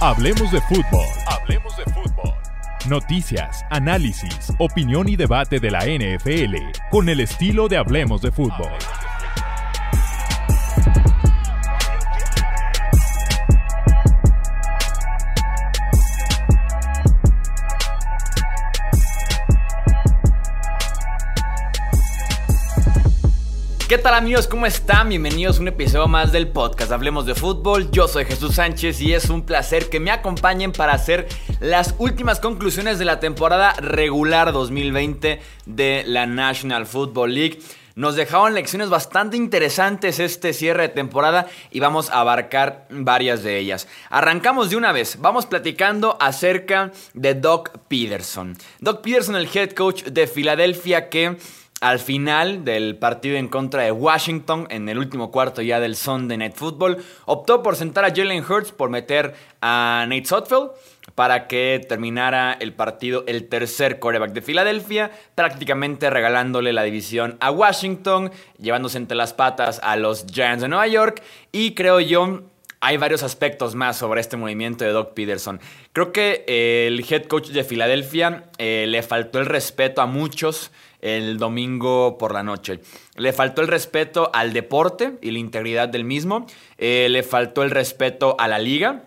Hablemos de fútbol. Hablemos de fútbol. Noticias, análisis, opinión y debate de la NFL con el estilo de Hablemos de fútbol. ¿Qué tal amigos? ¿Cómo están? Bienvenidos a un episodio más del podcast Hablemos de Fútbol. Yo soy Jesús Sánchez y es un placer que me acompañen para hacer las últimas conclusiones de la temporada regular 2020 de la National Football League. Nos dejaron lecciones bastante interesantes este cierre de temporada y vamos a abarcar varias de ellas. Arrancamos de una vez, vamos platicando acerca de Doc Peterson. Doc Peterson, el head coach de Filadelfia que al final del partido en contra de Washington, en el último cuarto ya del Sunday Night Football, optó por sentar a Jalen Hurts por meter a Nate Sotfield para que terminara el partido el tercer coreback de Filadelfia, prácticamente regalándole la división a Washington, llevándose entre las patas a los Giants de Nueva York y creo yo hay varios aspectos más sobre este movimiento de Doc Peterson. Creo que el head coach de Filadelfia eh, le faltó el respeto a muchos el domingo por la noche. Le faltó el respeto al deporte y la integridad del mismo. Eh, le faltó el respeto a la liga.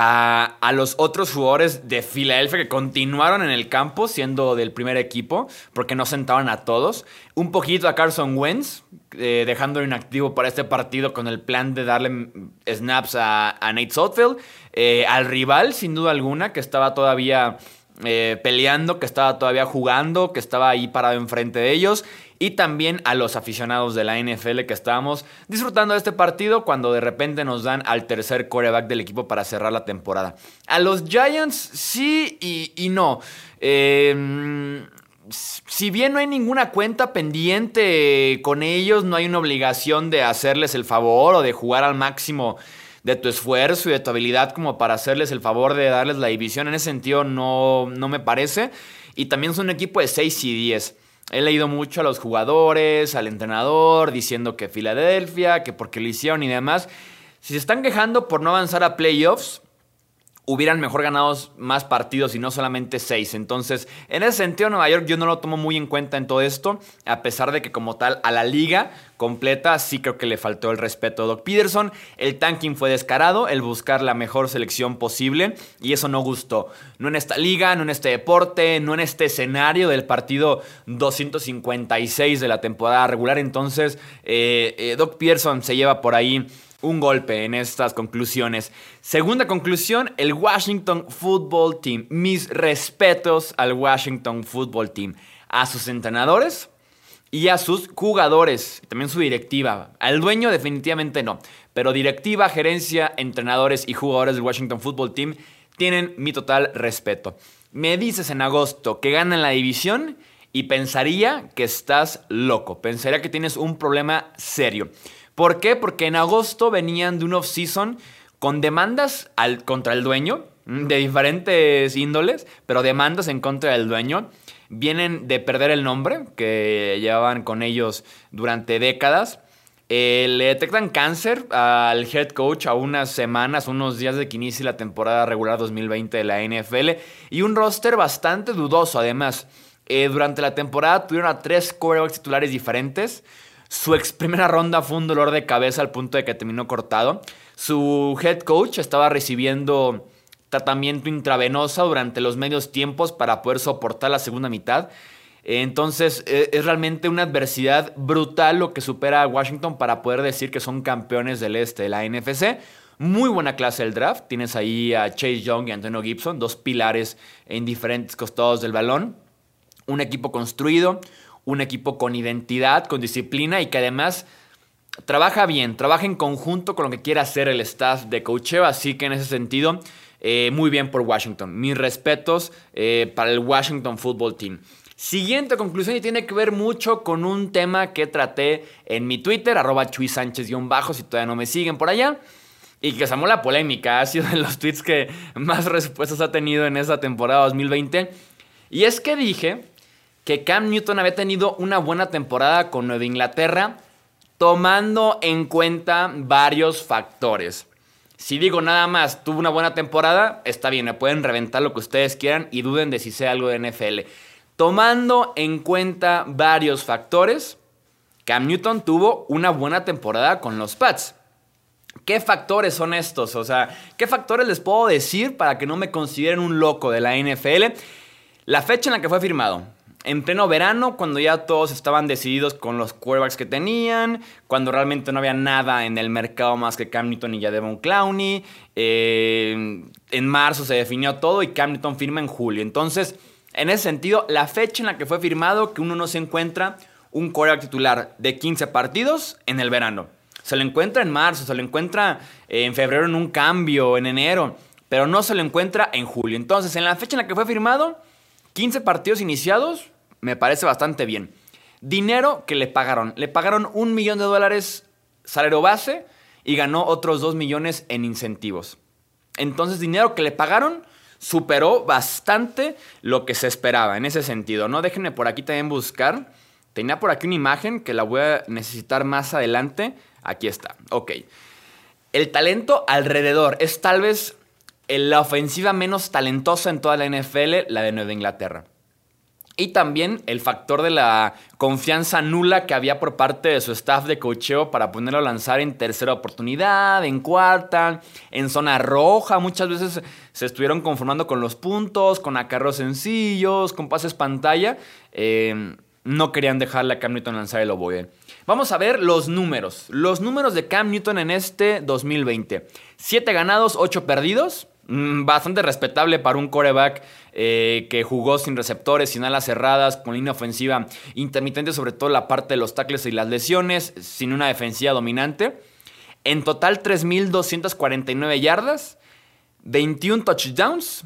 A, los otros jugadores de Filadelfia que continuaron en el campo siendo del primer equipo porque no sentaban a todos. Un poquito a Carson Wentz, eh, dejándolo inactivo para este partido con el plan de darle snaps a, a Nate Sotfield. Eh, al rival, sin duda alguna, que estaba todavía eh, peleando, que estaba todavía jugando, que estaba ahí parado enfrente de ellos. Y también a los aficionados de la NFL que estábamos disfrutando de este partido cuando de repente nos dan al tercer coreback del equipo para cerrar la temporada. A los Giants sí y, no. Em, si bien no hay ninguna cuenta pendiente con ellos, no hay una obligación de hacerles el favor o de jugar al máximo de tu esfuerzo y de tu habilidad como para hacerles el favor de darles la división. En ese sentido no, no me parece. Y también son un equipo de 6 y 10. He leído mucho a los jugadores, al entrenador, diciendo que Filadelfia, que porque lo hicieron y demás. Si se están quejando por no avanzar a playoffs, hubieran mejor ganado más partidos y no solamente seis. Entonces, en ese sentido, Nueva York yo no lo tomo muy en cuenta en todo esto, a pesar de que como tal a la liga completa sí creo que le faltó el respeto a Doc Peterson. El tanking fue descarado, el buscar la mejor selección posible y eso no gustó. No en esta liga, no en este deporte, no en este escenario del partido 256 de la temporada regular. Entonces, eh, eh, Doc Peterson se lleva por ahí un golpe en estas conclusiones. Segunda conclusión, el Washington Football Team. Mis respetos al Washington Football Team. A sus entrenadores y a sus jugadores. También su directiva. Al dueño definitivamente no. Pero directiva, gerencia, entrenadores y jugadores del Washington Football Team tienen mi total respeto. Me dices en agosto que ganan la división y pensaría que estás loco. Pensaría que tienes un problema serio. ¿Por qué? Porque en agosto venían de un off-season con demandas contra el dueño, de diferentes índoles, pero demandas en contra del dueño. Vienen de perder el nombre que llevaban con ellos durante décadas. Eh, le detectan cáncer al head coach a unas semanas, unos días de que inicie la temporada regular 2020 de la NFL. Y un roster bastante dudoso, además. Eh, durante la temporada tuvieron a tres quarterbacks titulares diferentes. Su ex primera ronda fue un dolor de cabeza al punto de que terminó cortado. Su head coach estaba recibiendo tratamiento intravenosa durante los medios tiempos para poder soportar la segunda mitad. Entonces e, es realmente una adversidad brutal lo que supera a Washington para poder decir que son campeones del este de la NFC. Muy buena clase del draft. Tienes ahí a Chase Young y Antonio Gibson, dos pilares en diferentes costados del balón. Un equipo construido, un equipo con identidad, con disciplina y que además trabaja bien, trabaja en conjunto con lo que quiere hacer el staff de coacheo, así que en ese sentido, eh, muy bien por Washington. Mis respetos eh, para el Washington Football Team. Siguiente conclusión y tiene que ver mucho con un tema que traté en mi Twitter, arroba Chuy Sánchez-bajo, si todavía no me siguen por allá. Y que llamó la polémica, ha sido de los tweets que más respuestas ha tenido en esta temporada 2020. Y es que dije que Cam Newton había tenido una buena temporada con Nueva Inglaterra, tomando en cuenta varios factores. Si digo nada más, tuvo una buena temporada, está bien, me pueden reventar lo que ustedes quieran y duden de si sea algo de NFL. Tomando en cuenta varios factores, Cam Newton tuvo una buena temporada con los Pats. ¿Qué factores son estos? O sea, ¿qué factores les puedo decir para que no me consideren un loco de la NFL? La fecha en la que fue firmado. En pleno verano, cuando ya todos estaban decididos con los quarterbacks que tenían, cuando realmente no había nada en el mercado más que Cam Newton y ya Devon Clowney. Eh, en marzo se definió todo y Cam Newton firma en julio. Entonces, en ese sentido, la fecha en la que fue firmado, que uno no se encuentra un quarterback titular de 15 partidos en el verano. Se lo encuentra en marzo, se lo encuentra eh, en febrero en un cambio, en enero, pero no se lo encuentra en julio. Entonces, en la fecha en la que fue firmado, 15 partidos iniciados, me parece bastante bien. Dinero que le pagaron. Le pagaron un millón de dólares salario base y ganó otros 2 millones en incentivos. Entonces, dinero que le pagaron superó bastante lo que se esperaba en ese sentido. No déjenme por aquí también buscar. Tenía por aquí una imagen que la voy a necesitar más adelante Aquí está. Ok. El talento alrededor es tal vez la ofensiva menos talentosa en toda la NFL, la de Nueva Inglaterra. Y también el factor de la confianza nula que había por parte de su staff de cocheo para ponerlo a lanzar en tercera oportunidad, en cuarta, en zona roja. Muchas veces se estuvieron conformando con los puntos, con acarros sencillos, con pases pantalla. Eh, no querían dejarle a Cam Newton lanzar el oboe. Vamos a ver los números. Los números de Cam Newton en este 2020. 7 ganados, 8 perdidos. Mm, bastante respetable para un coreback eh, que jugó sin receptores, sin alas cerradas, con línea ofensiva intermitente, sobre todo la parte de los tackles y las lesiones, sin una defensiva dominante. En total, 3.249 yardas, 21 touchdowns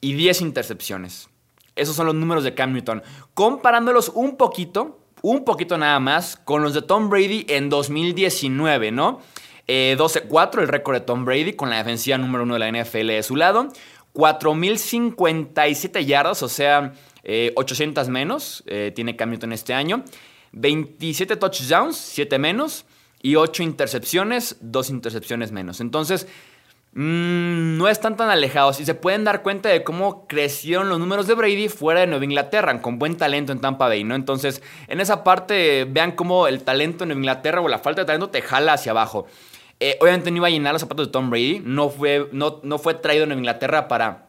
y 10 intercepciones. Esos son los números de Cam Newton. Comparándolos un poquito un poquito nada más con los de Tom Brady en 2019, ¿no? 12-4 eh, el récord de Tom Brady con la defensiva número uno de la NFL de su lado. 4.057 yardas, o sea, 800 eh, menos, eh, tiene Cam Newton este año. 27 touchdowns, 7 menos. Y 8 intercepciones, 2 intercepciones menos. Entonces, Mm, no están tan alejados y se pueden dar cuenta de cómo crecieron los números de Brady fuera de Nueva Inglaterra, con buen talento en Tampa Bay, ¿no? Entonces, en esa parte, vean cómo el talento en Nueva Inglaterra o la falta de talento te jala hacia abajo. Eh, obviamente no iba a llenar los zapatos de Tom Brady, no fue, no, no fue traído Nueva Inglaterra para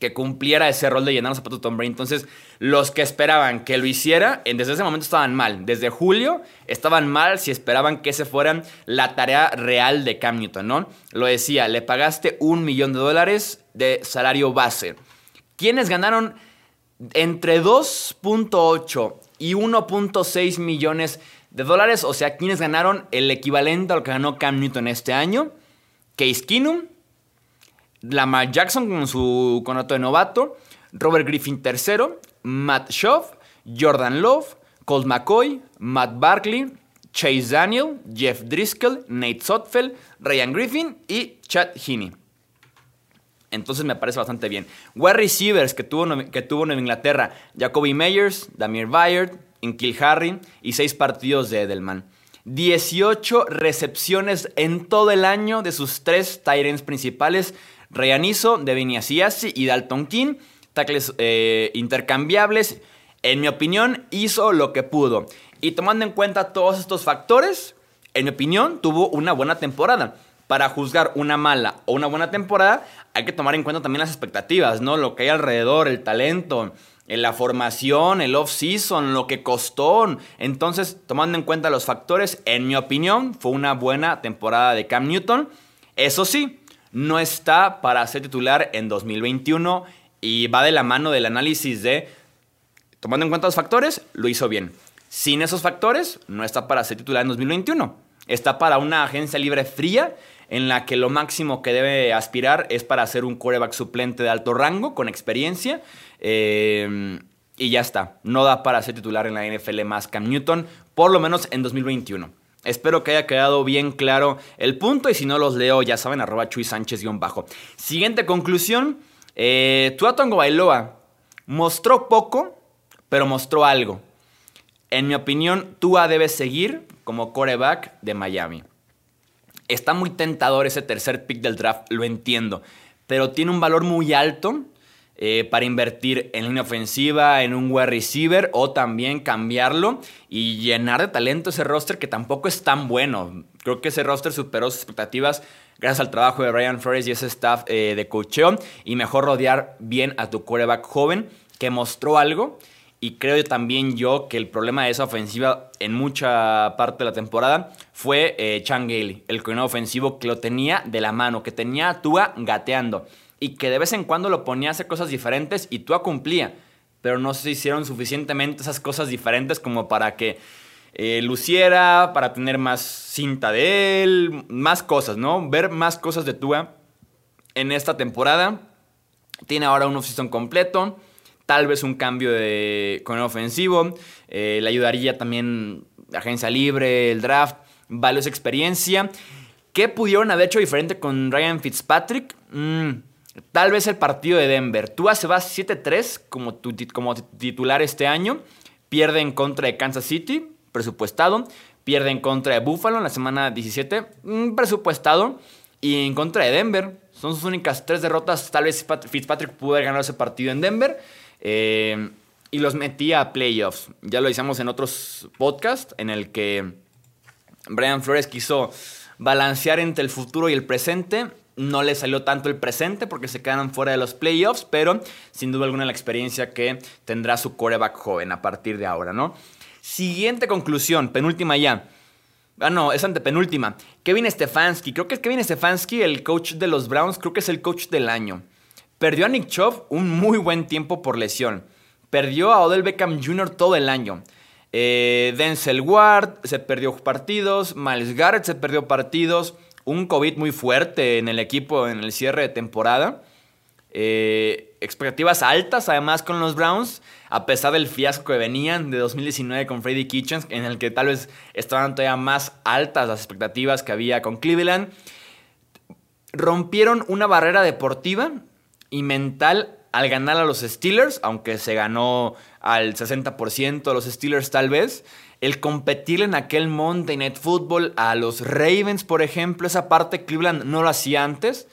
que cumpliera ese rol de llenar los zapatos de Tom Brady. Entonces, los que esperaban que lo hiciera, desde ese momento estaban mal. Desde julio estaban mal si esperaban que ese fuera la tarea real de Cam Newton. Lo decía, le pagaste un millón de dólares de salario base. ¿Quiénes ganaron entre 2.8 y 1.6 millones de dólares? O sea, ¿quiénes ganaron el equivalente a lo que ganó Cam Newton este año? Case Keenum, Lamar Jackson con su contrato de novato, Robert Griffin III, Matt Schauf, Jordan Love, Colt McCoy, Matt Barkley, Chase Daniel, Jeff Driscoll, Nate Sotfeld, Ryan Griffin y Chad Heaney. Entonces me parece bastante bien. Wide receivers que tuvo, que tuvo Nueva Inglaterra: Jacoby Meyers, Damir Bayard, Inkil Harry y seis partidos de Edelman. 18 recepciones en todo el año de sus tres Tyrants principales, Reyanizo, Devin Asiasi y Dalton King, tackles eh, intercambiables. En mi opinión, hizo lo que pudo. Y tomando en cuenta todos estos factores, en mi opinión, tuvo una buena temporada. Para juzgar una mala o una buena temporada, hay que tomar en cuenta también las expectativas, ¿no? Lo que hay alrededor, el talento, eh, la formación, el off-season, lo que costó. Entonces, tomando en cuenta los factores, en mi opinión, fue una buena temporada de Cam Newton. Eso sí, no está para ser titular en 2021 y va de la mano del análisis de, tomando en cuenta los factores, lo hizo bien. Sin esos factores, no está para ser titular en 2021. Está para una agencia libre fría en la que lo máximo que debe aspirar es para ser un quarterback suplente de alto rango, con experiencia. Eh, y ya está. No da para ser titular en la NFL más Cam Newton, por lo menos en 2021. Espero que haya quedado bien claro el punto y si no los leo, ya saben, arroba Chuy Sánchez-bajo. Siguiente conclusión, eh, Tongo Bailoa mostró poco, pero mostró algo. En mi opinión, Tua debe seguir como coreback de Miami. Está muy tentador ese tercer pick del draft, lo entiendo. Pero tiene un valor muy alto eh, para invertir en línea ofensiva, en un wide receiver o también cambiarlo y llenar de talento ese roster que tampoco es tan bueno. Creo que ese roster superó sus expectativas gracias al trabajo de Ryan Flores y ese staff eh, de cocheo y mejor rodear bien a tu quarterback joven que mostró algo. Y creo también yo que el problema de esa ofensiva en mucha parte de la temporada fue eh, Chan Gailey, el coordinador ofensivo que lo tenía de la mano, que tenía a Tua gateando y que de vez en cuando lo ponía a hacer cosas diferentes y Tua cumplía. Pero no se hicieron suficientemente esas cosas diferentes como para que eh, luciera, para tener más cinta de él, más cosas, ¿no? Ver más cosas de Tua en esta temporada. Tiene ahora un off completo, tal vez un cambio de, con el ofensivo, eh, le ayudaría también agencia libre, el draft, valiosa experiencia. ¿Qué pudieron haber hecho diferente con Ryan Fitzpatrick? Mm, Tal vez el partido de Denver. Tua se va 7-3 como, titular este año. Pierde en contra de Kansas City, presupuestado. Pierde en contra de Buffalo en la semana 17, mm, presupuestado. Y en contra de Denver. Son sus únicas tres derrotas. Tal vez Fitzpatrick pudo haber ganado ese partido en Denver. Eh, y los metía a playoffs. Ya lo hicimos en otros podcasts en el que Brian Flores quiso balancear entre el futuro y el presente no le salió tanto el presente porque se quedaron fuera de los playoffs, pero sin duda alguna la experiencia que tendrá su coreback joven a partir de ahora, ¿no? Siguiente conclusión, penúltima ya. Ah, no, es antepenúltima. Kevin Stefanski. Creo que es Kevin Stefanski, el coach de los Browns, creo que es el coach del año. Perdió a Nick Chubb un muy buen tiempo por lesión. Perdió a Odell Beckham Jr. todo el año. Eh, Denzel Ward se perdió partidos. Miles Garrett se perdió partidos un COVID muy fuerte en el equipo en el cierre de temporada. Eh, expectativas altas además con los Browns, a pesar del fiasco que venían de 2019 con Freddy Kitchens, en el que tal vez estaban todavía más altas las expectativas que había con Cleveland. Rompieron una barrera deportiva y mental al ganar a los Steelers, aunque se ganó al 60% los Steelers tal vez el competir en aquel Monday Night Football a los Ravens, por ejemplo, esa parte Cleveland no lo hacía antes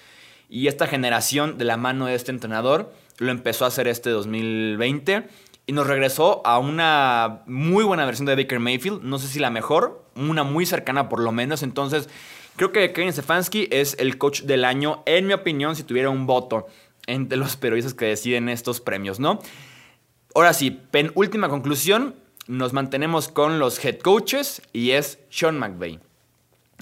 y esta generación de la mano de este entrenador lo empezó a hacer este 2020 y nos regresó a una muy buena versión de Baker Mayfield, no sé si la mejor, una muy cercana por lo menos, entonces creo que Kevin Stefanski es el coach del año, en mi opinión, si tuviera un voto entre los periodistas que deciden estos premios, ¿no? Ahora sí, penúltima conclusión, nos mantenemos con los head coaches y es Sean McVay.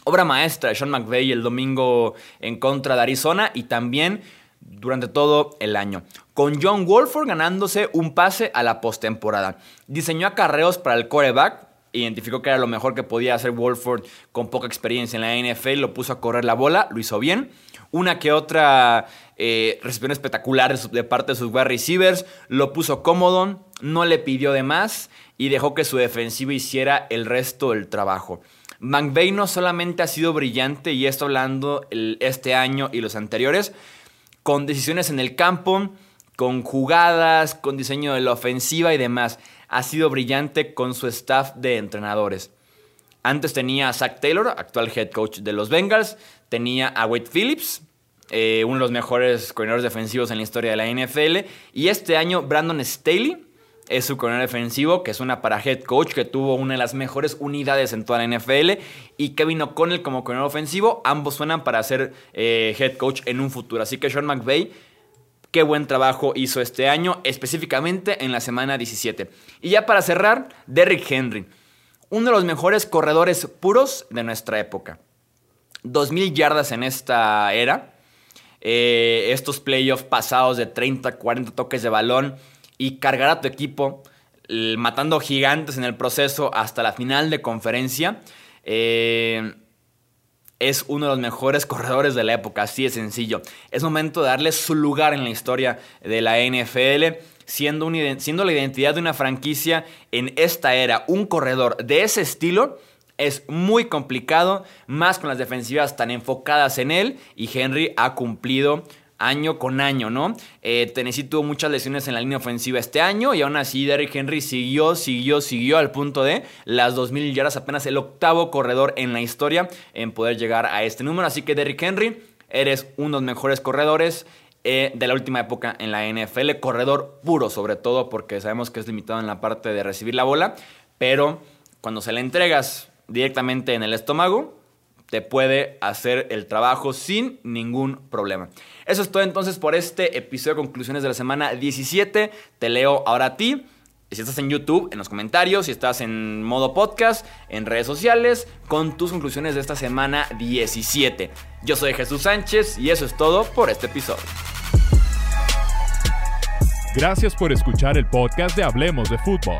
Obra maestra de Sean McVay el domingo en contra de Arizona y también durante todo el año. Con John Wolford ganándose un pase a la postemporada. Diseñó acarreos para el quarterback, identificó que era lo mejor que podía hacer Wolford con poca experiencia en la NFL, lo puso a correr la bola, lo hizo bien. Una que otra eh, recepción espectacular de parte de sus wide receivers, lo puso cómodo, no le pidió de más y dejó que su defensiva hiciera el resto del trabajo. McVeigh no solamente ha sido brillante, y esto hablando este año y los anteriores, con decisiones en el campo, con jugadas, con diseño de la ofensiva y demás. Ha sido brillante con su staff de entrenadores. Antes tenía a Zach Taylor, actual head coach de los Bengals. Tenía a Wade Phillips, eh, uno de los mejores coordinadores defensivos en la historia de la NFL. Y este año Brandon Staley, es su coronel defensivo, que es una para head coach, que tuvo una de las mejores unidades en toda la NFL. Y Kevin O'Connell como coronel ofensivo, ambos suenan para ser eh, head coach en un futuro. Así que Sean McVay, qué buen trabajo hizo este año, específicamente en la semana 17. Y ya para cerrar, Derrick Henry, uno de los mejores corredores puros de nuestra época. 2.000 yardas en esta era. Eh, estos playoffs pasados de 30, 40 toques de balón y cargar a tu equipo matando gigantes en el proceso hasta la final de conferencia. Eh, es uno de los mejores corredores de la época, así de sencillo. Es momento de darle su lugar en la historia de la NFL, siendo, siendo la identidad de una franquicia en esta era. Un corredor de ese estilo es muy complicado, más con las defensivas tan enfocadas en él, y Henry ha cumplido año con año, ¿no? Eh, Tennessee tuvo muchas lesiones en la línea ofensiva este año y aún así Derrick Henry siguió, siguió, siguió al punto de las 2.000 yardas, apenas el octavo corredor en la historia en poder llegar a este número. Así que Derrick Henry, eres uno de los mejores corredores eh, de la última época en la NFL, corredor puro sobre todo porque sabemos que es limitado en la parte de recibir la bola, pero cuando se le entregas directamente en el estómago, te puede hacer el trabajo sin ningún problema. Eso es todo entonces por este episodio de conclusiones de la semana 17. Te leo ahora a ti. Si estás en YouTube, en los comentarios, si estás en modo podcast, en redes sociales, con tus conclusiones de esta semana 17. Yo soy Jesús Sánchez y eso es todo por este episodio. Gracias por escuchar el podcast de Hablemos de Fútbol.